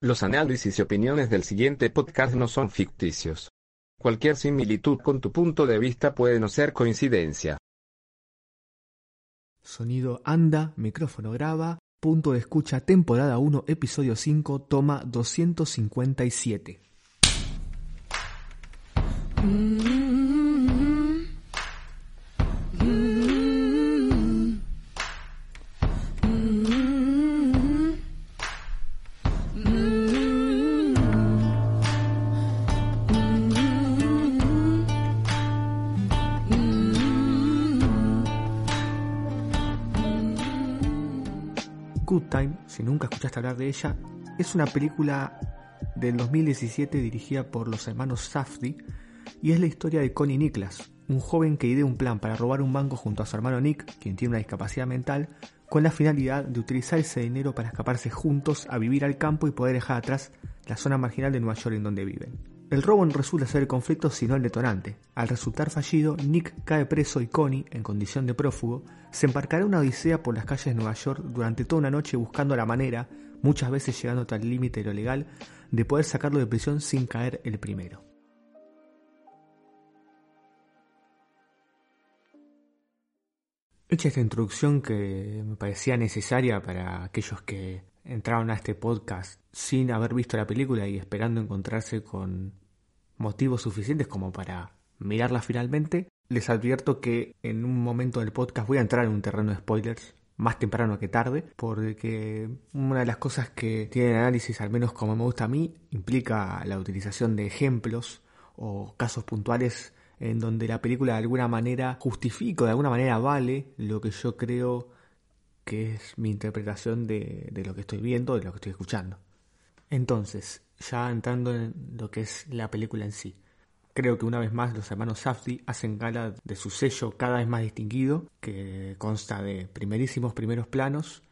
los análisis y opiniones del siguiente podcast no son ficticios. Cualquier similitud con tu punto de vista puede no ser coincidencia. Sonido anda, micrófono graba, punto de escucha temporada 1, episodio 5, toma 257. Good hablar de ella, es una película del 2017 dirigida por los hermanos Safdie y es la historia de Connie Niklas, un joven que idea un plan para robar un banco junto a su hermano Nick, quien tiene una discapacidad mental, con la finalidad de utilizar ese dinero para escaparse juntos a vivir al campo y poder dejar atrás la zona marginal de Nueva York en donde viven. El robo no resulta ser el conflicto sino el detonante. Al resultar fallido, Nick cae preso y Connie, en condición de prófugo, se embarcará una odisea por las calles de Nueva York durante toda una noche buscando la manera, muchas veces llegando hasta el límite de lo legal, de poder sacarlo de prisión sin caer el primero. Hecha esta introducción que me parecía necesaria para aquellos que entraron a este podcast sin haber visto la película y esperando encontrarse con motivos suficientes como para mirarla finalmente, les advierto que en un momento del podcast voy a entrar en un terreno de spoilers más temprano que tarde, porque una de las cosas que tiene el análisis, al menos como me gusta a mí, implica la utilización de ejemplos o casos puntuales en donde la película de alguna manera justifica, de alguna manera vale lo que yo creo que es mi interpretación de, de lo que estoy viendo, de lo que estoy escuchando. Entonces, ya entrando en lo que es la película en sí. Creo que una vez más los hermanos Safdie hacen gala de su sello cada vez más distinguido, que consta de primerísimos primeros planos,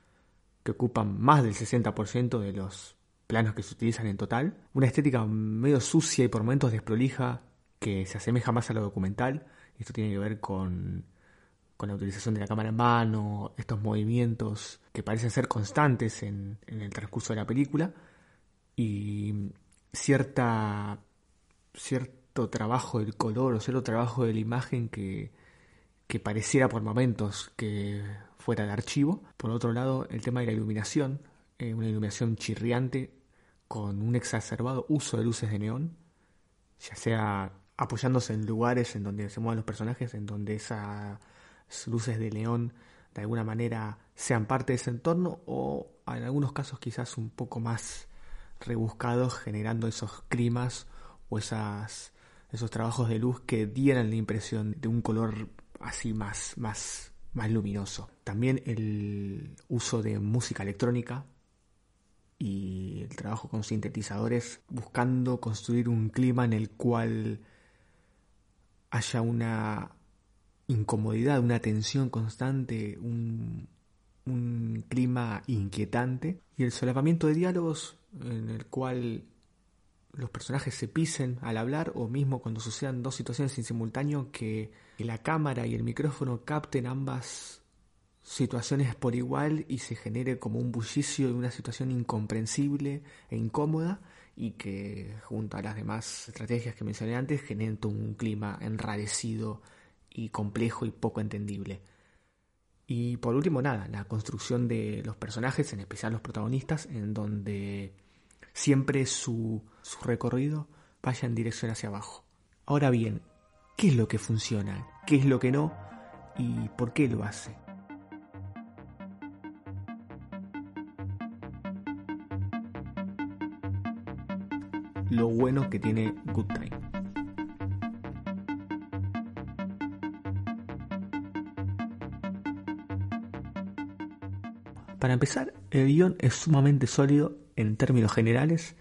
que ocupan más del 60% de los planos que se utilizan en total, una estética medio sucia y por momentos desprolija que se asemeja más a lo documental, esto tiene que ver con, con la utilización de la cámara en mano, estos movimientos que parecen ser constantes en, en el transcurso de la película, y cierta, trabajo del color o cierto trabajo de la imagen que, que pareciera por momentos que fuera de archivo. Por otro lado, el tema de la iluminación, eh, una iluminación chirriante con un exacerbado uso de luces de neón, ya sea apoyándose en lugares en donde se muevan los personajes, en donde esas luces de neón de alguna manera sean parte de ese entorno o en algunos casos quizás un poco más rebuscados generando esos climas o esas, esos trabajos de luz que dieran la impresión de un color así más, más, más luminoso. También el uso de música electrónica y el trabajo con sintetizadores buscando construir un clima en el cual haya una incomodidad, una tensión constante, un, un clima inquietante y el solapamiento de diálogos en el cual los personajes se pisen al hablar o mismo cuando sucedan dos situaciones en simultáneo que la cámara y el micrófono capten ambas situaciones por igual y se genere como un bullicio de una situación incomprensible e incómoda y que junto a las demás estrategias que mencioné antes generen un clima enrarecido y complejo y poco entendible. Y por último, nada, la construcción de los personajes, en especial los protagonistas, en donde siempre su, su recorrido vaya en dirección hacia abajo. Ahora bien, ¿qué es lo que funciona? ¿Qué es lo que no? ¿Y por qué lo hace? Lo bueno que tiene Good Time. Para empezar, El guion es sumamente sólido en términos generales,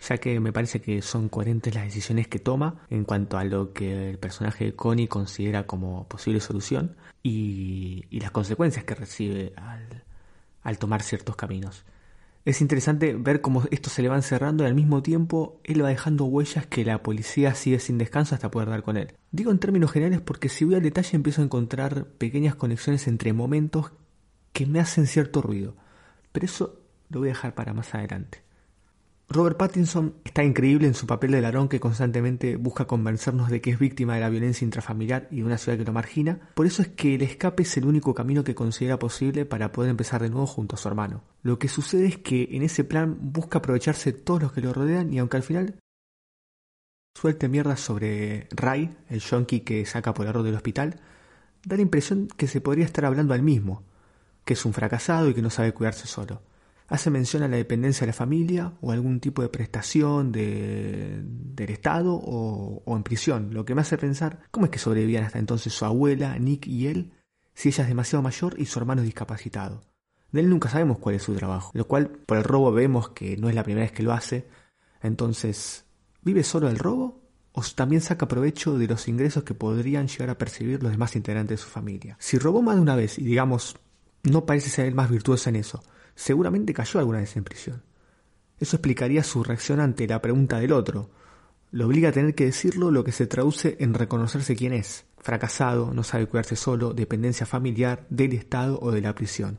ya que me parece que son coherentes las decisiones que toma en cuanto a lo que el personaje de Connie considera como posible solución y, las consecuencias que recibe al, al tomar ciertos caminos. Es interesante ver cómo esto se le va encerrando y al mismo tiempo él va dejando huellas que la policía sigue sin descanso hasta poder dar con él. Digo en términos generales porque si voy al detalle empiezo a encontrar pequeñas conexiones entre momentos que me hacen cierto ruido. Pero eso lo voy a dejar para más adelante. Robert Pattinson está increíble en su papel de ladrón que constantemente busca convencernos de que es víctima de la violencia intrafamiliar y de una ciudad que lo margina. Por eso es que el escape es el único camino que considera posible para poder empezar de nuevo junto a su hermano. Lo que sucede es que en ese plan busca aprovecharse todos los que lo rodean y aunque al final suelte mierda sobre Ray, el yonki que saca por error del hospital, da la impresión que se podría estar hablando al mismo, que es un fracasado y que no sabe cuidarse solo hace mención a la dependencia de la familia o algún tipo de prestación de, del Estado o, o, en prisión, lo que me hace pensar cómo es que sobrevivían hasta entonces su abuela, Nick y él, si ella es demasiado mayor y su hermano es discapacitado. De él nunca sabemos cuál es su trabajo, lo cual por el robo vemos que no es la primera vez que lo hace, entonces, ¿vive solo del robo? ¿O también saca provecho de los ingresos que podrían llegar a percibir los demás integrantes de su familia? Si robó más de una vez y digamos, no parece ser el más virtuoso en eso, seguramente cayó alguna vez en prisión. Eso explicaría su reacción ante la pregunta del otro. Lo obliga a tener que decirlo lo que se traduce en reconocerse quién es. Fracasado, no sabe cuidarse solo, dependencia familiar, del Estado o de la prisión.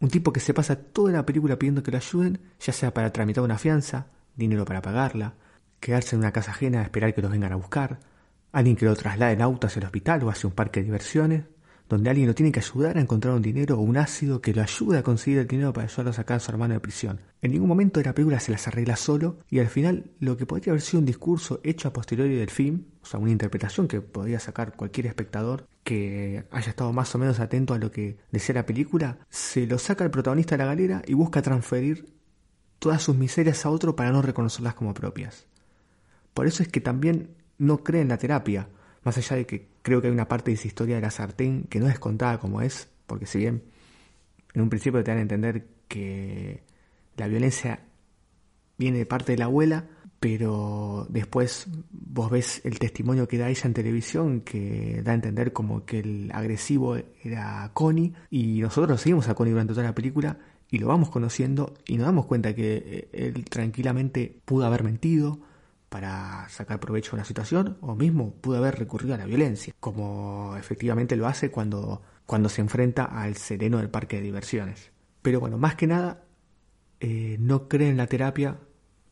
Un tipo que se pasa toda la película pidiendo que lo ayuden, ya sea para tramitar una fianza, dinero para pagarla, quedarse en una casa ajena a esperar que los vengan a buscar, alguien que lo traslade en auto hacia el hospital o hacia un parque de diversiones, donde alguien lo tiene que ayudar a encontrar un dinero o un ácido que lo ayude a conseguir el dinero para ayudarlo a sacar a su hermano de prisión. En ningún momento de la película se las arregla solo y al final lo que podría haber sido un discurso hecho a posteriori del film, o sea, una interpretación que podría sacar cualquier espectador que haya estado más o menos atento a lo que decía la película, se lo saca el protagonista de la galera y busca transferir todas sus miserias a otro para no reconocerlas como propias. Por eso es que también no cree en la terapia, más allá de que creo que hay una parte de esa historia de la sartén que no es contada como es, porque si bien en un principio te dan a entender que la violencia viene de parte de la abuela, pero después vos ves el testimonio que da ella en televisión que da a entender como que el agresivo era Connie y nosotros seguimos a Connie durante toda la película y lo vamos conociendo y nos damos cuenta que él tranquilamente pudo haber mentido, para sacar provecho de una situación o mismo pudo haber recurrido a la violencia, como efectivamente lo hace cuando, cuando se enfrenta al sereno del parque de diversiones. Pero bueno, más que nada, eh, no cree en la terapia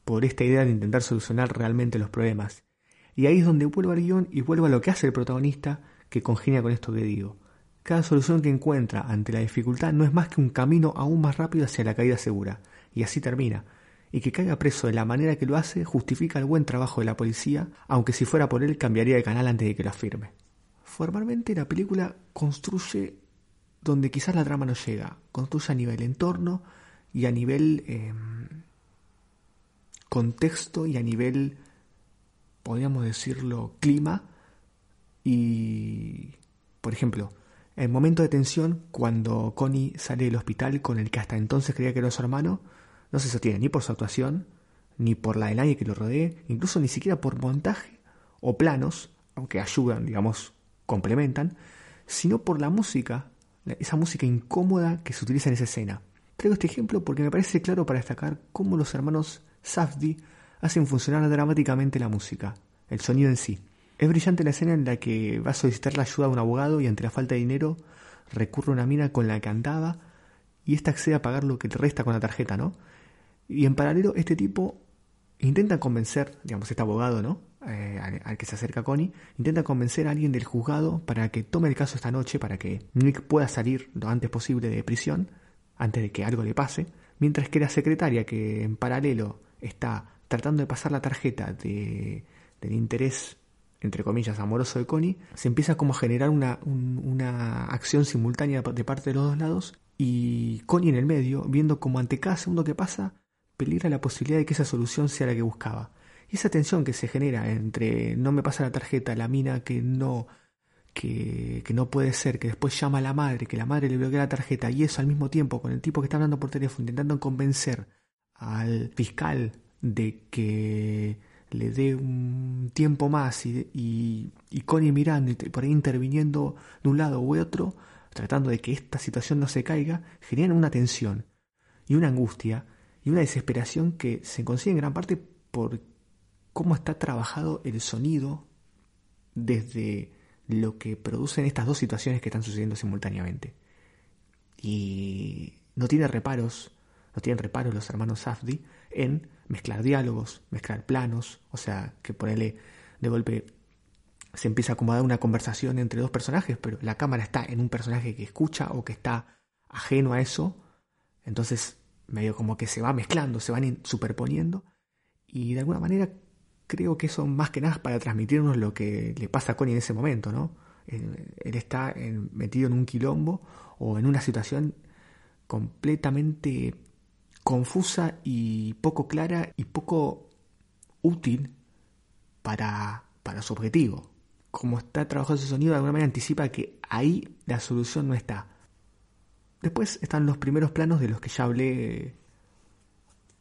por esta idea de intentar solucionar realmente los problemas. Y ahí es donde vuelvo al guion y vuelvo a lo que hace el protagonista que congenia con esto que digo. Cada solución que encuentra ante la dificultad no es más que un camino aún más rápido hacia la caída segura. Y así termina, y que caiga preso de la manera que lo hace justifica el buen trabajo de la policía, aunque si fuera por él cambiaría de canal antes de que lo afirme. Formalmente la película construye donde quizás la trama no llega, construye a nivel entorno y a nivel em, contexto y a nivel, podríamos decirlo, clima y, por ejemplo, el momento de tensión cuando Connie sale del hospital con el que hasta entonces creía que era su hermano, no se sostiene ni por su actuación, ni por la de nadie que lo rodee, incluso ni siquiera por montaje o planos, aunque ayudan, digamos, complementan, sino por la música, esa música incómoda que se utiliza en esa escena. Traigo este ejemplo porque me parece claro para destacar cómo los hermanos Safdie hacen funcionar dramáticamente la música, el sonido en sí. Es brillante la escena en la que va a solicitar la ayuda de un abogado y ante la falta de dinero recurre a una mina con la que andaba y ésta accede a pagar lo que te resta con la tarjeta, ¿no? Y en paralelo, este tipo intenta convencer, digamos, este abogado, ¿no? Eh, al, que se acerca Connie, intenta convencer a alguien del juzgado para que tome el caso esta noche, para que Nick pueda salir lo antes posible de prisión, antes de que algo le pase, mientras que la secretaria, que en paralelo está tratando de pasar la tarjeta de, del interés, entre comillas, amoroso de Connie, se empieza como a generar una, una acción simultánea de parte de los dos lados y Connie en el medio, viendo como ante cada segundo que pasa, peligra la posibilidad de que esa solución sea la que buscaba. Y esa tensión que se genera entre no me pasa la tarjeta, la mina que no que, que, no puede ser, que después llama a la madre, que la madre le bloquea la tarjeta y eso al mismo tiempo con el tipo que está hablando por teléfono intentando convencer al fiscal de que le dé un tiempo más y, y, y mirando y por ahí interviniendo de un lado u otro, tratando de que esta situación no se caiga, generan una tensión y una angustia y una desesperación que se consigue en gran parte por cómo está trabajado el sonido desde lo que producen estas dos situaciones que están sucediendo simultáneamente. Y no tiene reparos, no tienen reparos los hermanos Safdi en mezclar diálogos, mezclar planos, o sea, que ponerle de golpe se empieza a acomodar una conversación entre dos personajes, pero la cámara está en un personaje que escucha o que está ajeno a eso, entonces medio como que se va mezclando, se van superponiendo, y de alguna manera creo que eso más que nada para transmitirnos lo que le pasa a Connie en ese momento, ¿no? Él, está metido en un quilombo o en una situación completamente confusa y poco clara y poco útil para, para su objetivo. Como está trabajando ese sonido, de alguna manera anticipa que ahí la solución no está. Después están los primeros planos de los que ya hablé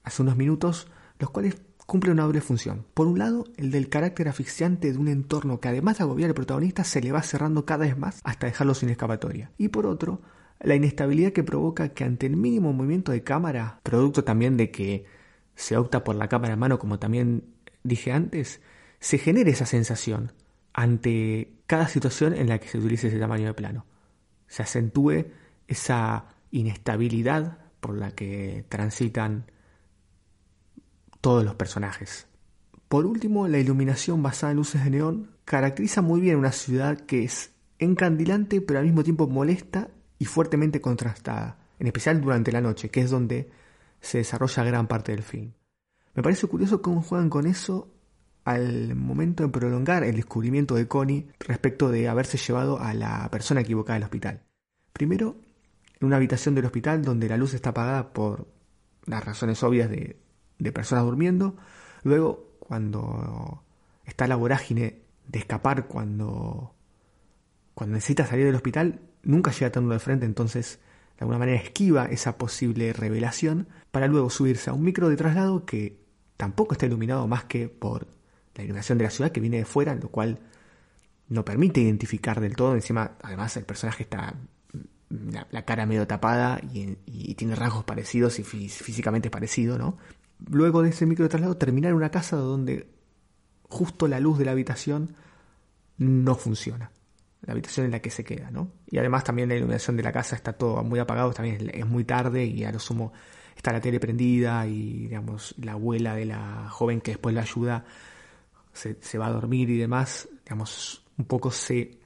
hace unos minutos, los cuales cumplen una doble función. Por un lado, el del carácter asfixiante de un entorno que además de agobiar al protagonista se le va cerrando cada vez más hasta dejarlo sin escapatoria. Y por otro, la inestabilidad que provoca que ante el mínimo movimiento de cámara, producto también de que se opta por la cámara en mano, como también dije antes, se genere esa sensación ante cada situación en la que se utilice ese tamaño de plano. Se acentúe esa inestabilidad por la que transitan todos los personajes. Por último, la iluminación basada en luces de neón caracteriza muy bien una ciudad que es encandilante pero al mismo tiempo molesta y fuertemente contrastada, en especial durante la noche, que es donde se desarrolla gran parte del film. Me parece curioso cómo juegan con eso al momento de prolongar el descubrimiento de Connie respecto de haberse llevado a la persona equivocada al hospital. Primero, en una habitación del hospital donde la luz está apagada por las razones obvias de, de personas durmiendo. Luego, cuando está la vorágine de escapar cuando, cuando necesita salir del hospital, nunca llega tanto de frente, entonces de alguna manera esquiva esa posible revelación para luego subirse a un micro de traslado que tampoco está iluminado más que por la iluminación de la ciudad que viene de fuera, lo cual no permite identificar del todo. Encima, además, el personaje está la, cara medio tapada y, tiene rasgos parecidos y físicamente parecido, ¿no? Luego de ese micro traslado, terminar en una casa donde justo la luz de la habitación no funciona la habitación en la que se queda, ¿no? Y además también la iluminación de la casa está todo muy apagado, también es muy tarde y a lo sumo está la tele prendida y, digamos, la abuela de la joven que después la ayuda se, se va a dormir y demás, digamos, un poco se,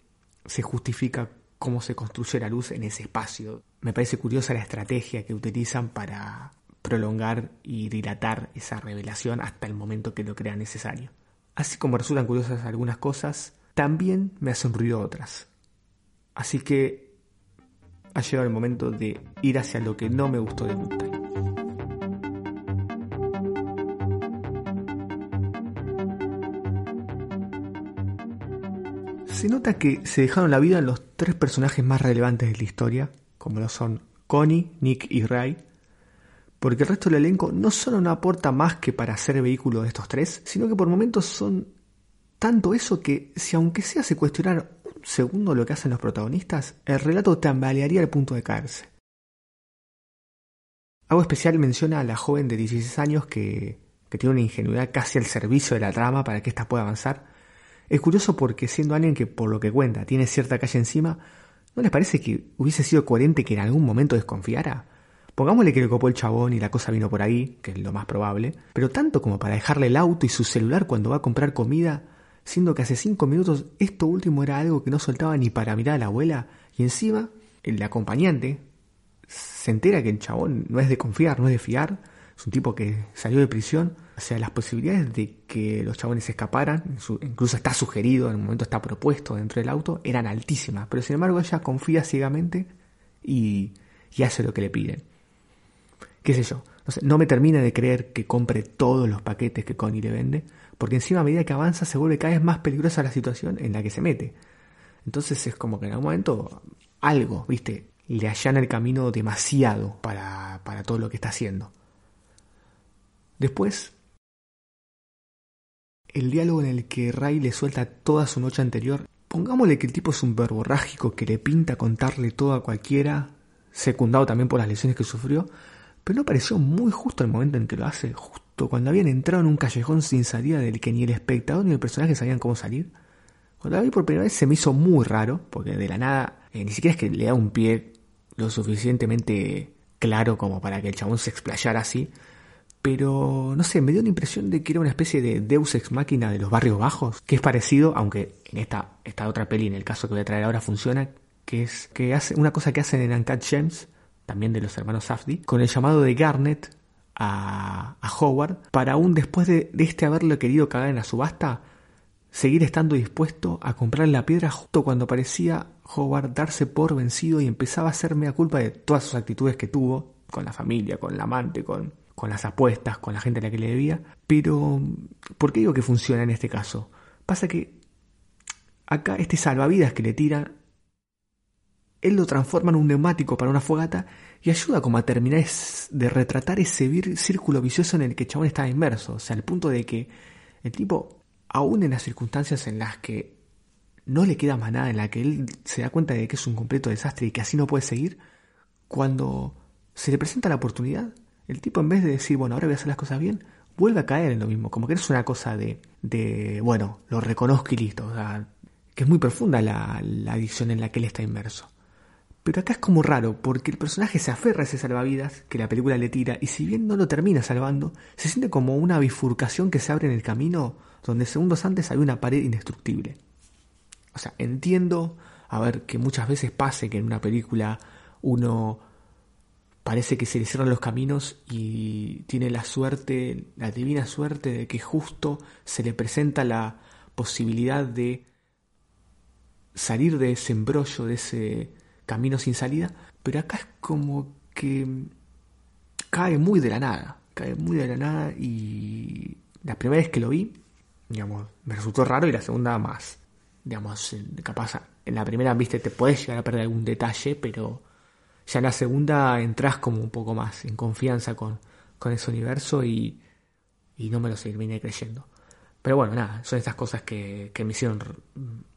se justifica cómo se construye la luz en ese espacio. Me parece curiosa la estrategia que utilizan para prolongar y dilatar esa revelación hasta el momento que lo crea necesario. Así como resultan curiosas algunas cosas, también me hacen ruido otras. Así que ha llegado el momento de ir hacia lo que no me gustó de Moonlight. Se nota que se dejaron la vida en los tres personajes más relevantes de la historia, como lo son Connie, Nick y Ray, porque el resto del elenco no solo no aporta más que para ser vehículo de estos tres, sino que por momentos son tanto eso que, si aunque sea se cuestionar un segundo lo que hacen los protagonistas, el relato tambalearía al punto de caerse. Algo especial menciona a la joven de 16 años que, que tiene una ingenuidad casi al servicio de la trama para que ésta pueda avanzar. Es curioso porque siendo alguien que por lo que cuenta tiene cierta calle encima, ¿no les parece que hubiese sido coherente que en algún momento desconfiara? Pongámosle que le copó el chabón y la cosa vino por ahí, que es lo más probable, pero tanto como para dejarle el auto y su celular cuando va a comprar comida, siendo que hace cinco minutos esto último era algo que no soltaba ni para mirar a la abuela, y encima el acompañante se entera que el chabón no es de confiar, no es de fiar, es un tipo que salió de prisión, o sea, las posibilidades de que los chabones escaparan, incluso está sugerido, en un momento está propuesto dentro del auto, eran altísimas, pero sin embargo ella confía ciegamente y, hace lo que le piden. ¿Qué sé yo? no me termina de creer que compre todos los paquetes que Connie le vende, porque encima a medida que avanza se vuelve cada vez más peligrosa la situación en la que se mete. Entonces es como que en algún momento algo, viste, le allana el camino demasiado para todo lo que está haciendo. Después, el diálogo en el que Ray le suelta toda su noche anterior, pongámosle que el tipo es un verborrágico que le pinta contarle todo a cualquiera, secundado también por las lesiones que sufrió, pero no pareció muy justo el momento en que lo hace, justo cuando habían entrado en un callejón sin salida del que ni el espectador ni el personaje sabían cómo salir. Cuando la vi por primera vez se me hizo muy raro, porque de la nada, eh, ni siquiera es que le da un pie lo suficientemente claro como para que el chabón se explayara así, pero no sé, me dio la impresión de que era una especie de Deus ex máquina de los barrios bajos, que es parecido, aunque en esta, esta otra peli, en el caso que voy a traer ahora, funciona, que es que hace una cosa que hacen en Uncut Gems, también de los hermanos Safdie, con el llamado de Garnet a, Howard, para aún después de, este haberlo querido cagar en la subasta, seguir estando dispuesto a comprar la piedra justo cuando parecía Howard darse por vencido y empezaba a hacerme a culpa de todas sus actitudes que tuvo con la familia, con la amante, con, con las apuestas, con la gente a la que le debía. Pero, ¿por qué digo que funciona en este caso? Pasa que acá este salvavidas que le tiran, él lo transforma en un neumático para una fogata y ayuda como a terminar de retratar ese círculo vicioso en el que el chabón estaba inmerso. O sea, al punto de que el tipo aún en las circunstancias en las que no le queda más nada, en la que él se da cuenta de que es un completo desastre y que así no puede seguir, cuando se le presenta la oportunidad, el tipo en vez de decir, bueno, ahora voy a hacer las cosas bien, vuelve a caer en lo mismo, como que es una cosa de, de bueno, lo reconozco y listo, o sea, que es muy profunda la, la adicción en la que él está inmerso. Pero acá es como raro, porque el personaje se aferra a ese salvavidas que la película le tira, y si bien no lo termina salvando, se siente como una bifurcación que se abre en el camino donde segundos antes había una pared indestructible. O sea, entiendo, a ver, que muchas veces pase que en una película uno parece que se le cierran los caminos y tiene la suerte, la divina suerte de que justo se le presenta la posibilidad de salir de ese embrollo, de ese camino sin salida, pero acá es como que cae muy de la nada, cae muy de la nada y la primera vez que lo vi, digamos, me resultó raro y la segunda más, digamos, capaz en la primera, viste, te puedes llegar a perder algún detalle, pero ya en la segunda entras como un poco más en confianza con, con ese universo y, y no me lo seguiré creyendo. Pero bueno, nada, son estas cosas que, que, me hicieron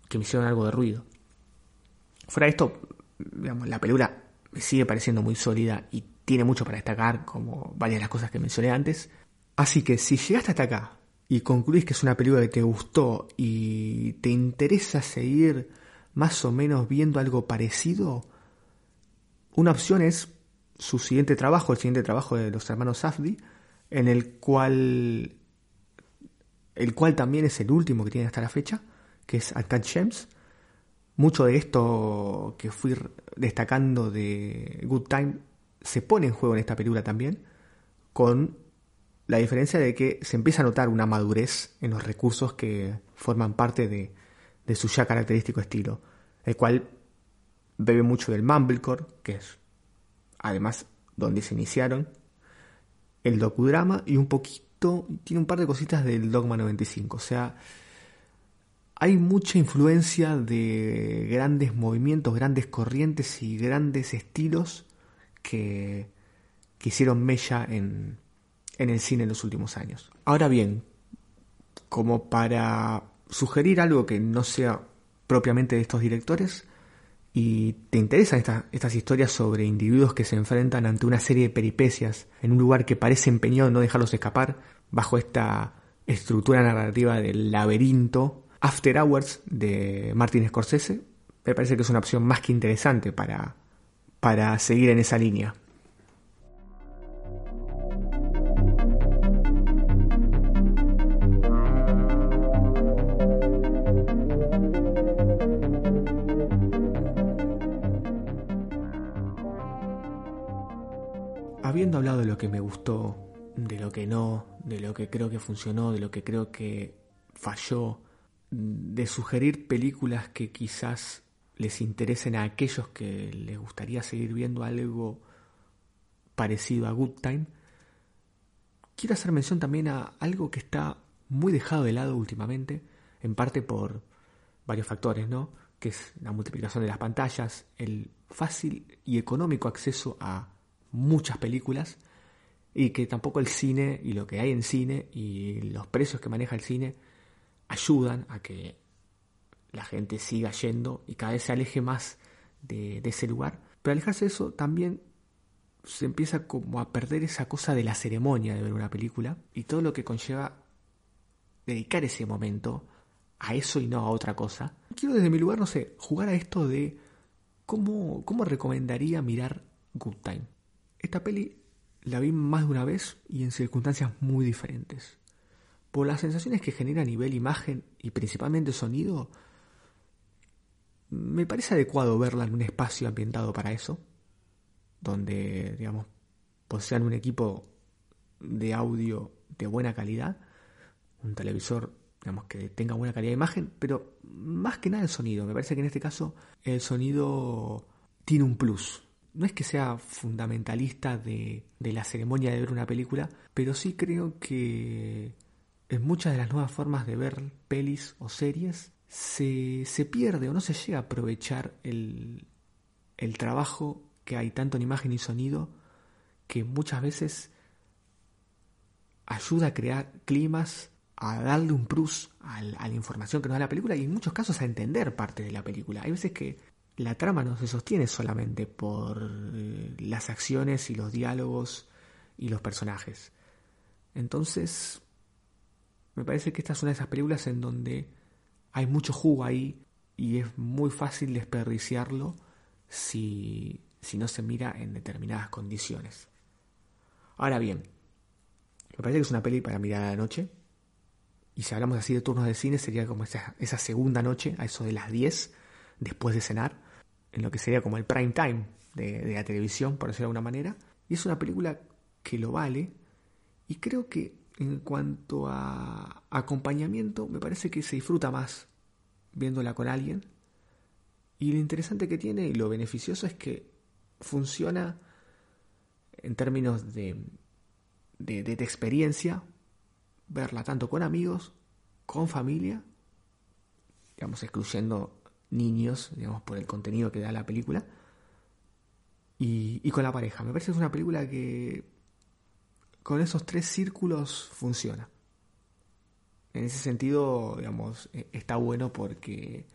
que me hicieron algo de ruido. Fuera de esto, digamos, la película me sigue pareciendo muy sólida y tiene mucho para destacar, como varias de las cosas que mencioné antes. Así que si llegaste hasta acá y concluís que es una película que te gustó y te interesa seguir más o menos viendo algo parecido, una opción es su siguiente trabajo, el siguiente trabajo de los hermanos Safdie, en el cual el cual también es el último que tiene hasta la fecha, que es Uncut Gems, mucho de esto que fui destacando de Good Time se pone en juego en esta película también, con la diferencia de que se empieza a notar una madurez en los recursos que forman parte de, de su ya característico estilo, el cual bebe mucho del mumblecore, que es además donde se iniciaron, el docudrama y un poquito, tiene un par de cositas del Dogma 95, o sea, hay mucha influencia de grandes movimientos, grandes corrientes y grandes estilos que, hicieron mella en, en el cine en los últimos años. Ahora bien, como para sugerir algo que no sea propiamente de estos directores, y te interesan estas historias sobre individuos que se enfrentan ante una serie de peripecias en un lugar que parece empeñado en no dejarlos escapar, bajo esta estructura narrativa del laberinto After Hours de Martin Scorsese me parece que es una opción más que interesante para, para seguir en esa línea. Habiendo hablado de lo que me gustó, de lo que no, de lo que creo que funcionó, de lo que creo que falló, de sugerir películas que quizás les interesen a aquellos que les gustaría seguir viendo algo parecido a Good Time, quiero hacer mención también a algo que está muy dejado de lado últimamente, en parte por varios factores, ¿no? que es la multiplicación de las pantallas, el fácil y económico acceso a muchas películas y que tampoco el cine y lo que hay en cine y los precios que maneja el cine ayudan a que la gente siga yendo y cada vez se aleje más de, ese lugar. Pero alejarse de eso también se empieza como a perder esa cosa de la ceremonia de ver una película y todo lo que conlleva dedicar ese momento a eso y no a otra cosa. Quiero desde mi lugar, no sé, jugar a esto de cómo, cómo recomendaría mirar Good Time. Esta peli la vi más de una vez y en circunstancias muy diferentes. Por las sensaciones que genera a nivel imagen y principalmente sonido, me parece adecuado verla en un espacio ambientado para eso, donde, digamos, posean un equipo de audio de buena calidad, un televisor, digamos, que tenga buena calidad de imagen, pero más que nada el sonido. Me parece que en este caso el sonido tiene un plus. No es que sea fundamentalista de, de la ceremonia de ver una película, pero sí creo que en muchas de las nuevas formas de ver pelis o series se, se pierde o no se llega a aprovechar el, el trabajo que hay tanto en imagen y sonido que muchas veces ayuda a crear climas, a darle un plus a la información que nos da la película y en muchos casos a entender parte de la película. Hay veces que la trama no se sostiene solamente por eh, las acciones y los diálogos y los personajes. Entonces, me parece que esta es una de esas películas en donde hay mucho jugo ahí y es muy fácil desperdiciarlo si, si no se mira en determinadas condiciones. Ahora bien, me parece que es una peli para mirar a la noche. Y si hablamos así de turnos de cine, sería como esa, segunda noche, a eso de las 10, después de cenar, en lo que sería como el prime time de, la televisión, por decirlo de alguna manera. Y es una película que lo vale. Y creo que en cuanto a acompañamiento, me parece que se disfruta más viéndola con alguien. Y lo interesante que tiene y lo beneficioso es que funciona en términos de, de, de, experiencia, verla tanto con amigos, con familia, digamos, excluyendo niños, digamos, por el contenido que da la película, y, y con la pareja. Me parece que es una película que con esos tres círculos funciona. En ese sentido, digamos, e, está bueno porque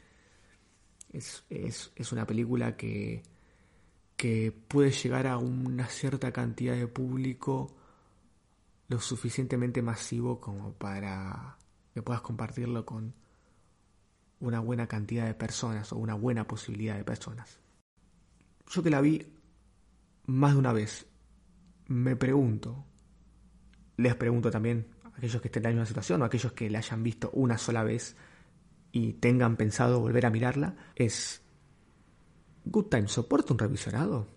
es, es, una película que, que puede llegar a una cierta cantidad de público lo suficientemente masivo como para que puedas compartirlo con una buena cantidad de personas o una buena posibilidad de personas. Yo que la vi más de una vez, me pregunto, les pregunto también a aquellos que estén en la misma situación o a aquellos que la hayan visto una sola vez y tengan pensado volver a mirarla, es Good Time soporta un revisionado.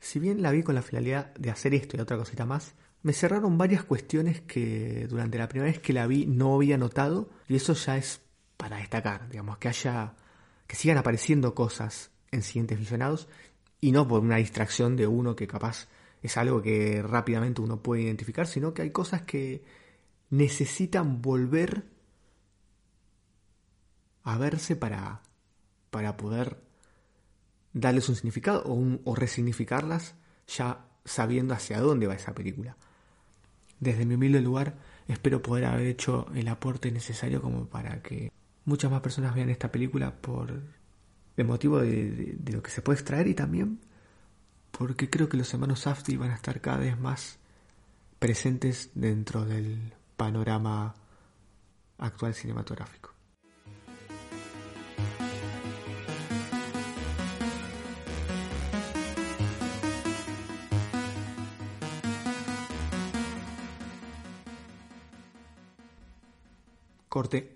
Si bien la vi con la finalidad de hacer esto y otra cosita más, me cerraron varias cuestiones que durante la primera vez que la vi no había notado y eso ya es para destacar, digamos, que haya que sigan apareciendo cosas en siguientes visionados y no por una distracción de uno que capaz es algo que rápidamente uno puede identificar, sino que hay cosas que necesitan volver a verse para, para poder darles un significado o, un, o resignificarlas ya sabiendo hacia dónde va esa película. Desde mi humilde lugar espero poder haber hecho el aporte necesario como para que muchas más personas vean esta película por el motivo de, de, lo que se puede extraer y también porque creo que los hermanos Safdie van a estar cada vez más presentes dentro del panorama actual cinematográfico. Corte.